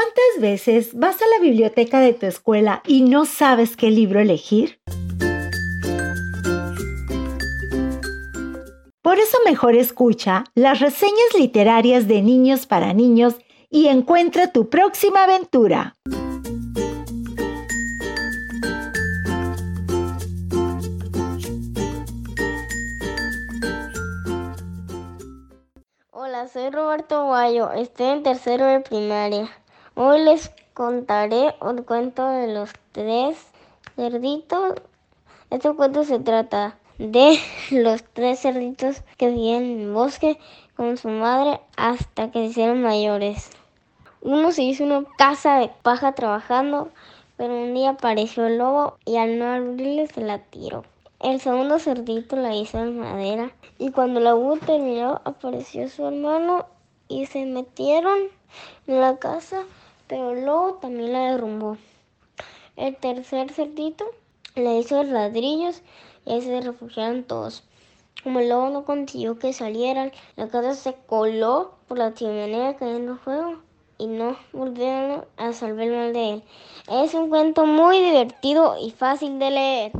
¿Cuántas veces vas a la biblioteca de tu escuela y no sabes qué libro elegir? Por eso mejor escucha las reseñas literarias de niños para niños y encuentra tu próxima aventura. Hola, soy Roberto Guayo, estoy en tercero de primaria. Hoy les contaré un cuento de los tres cerditos. Este cuento se trata de los tres cerditos que vivían en el bosque con su madre hasta que se hicieron mayores. Uno se hizo una casa de paja trabajando, pero un día apareció el lobo y al no abrirle se la tiró. El segundo cerdito la hizo en madera y cuando la hubo terminado apareció su hermano y se metieron en la casa, pero lobo también la derrumbó. El tercer cerdito le hizo ladrillos y se refugiaron todos. Como el lobo no consiguió que salieran, la casa se coló por la chimenea cayendo fuego y no volvieron a salvar mal de él. Es un cuento muy divertido y fácil de leer.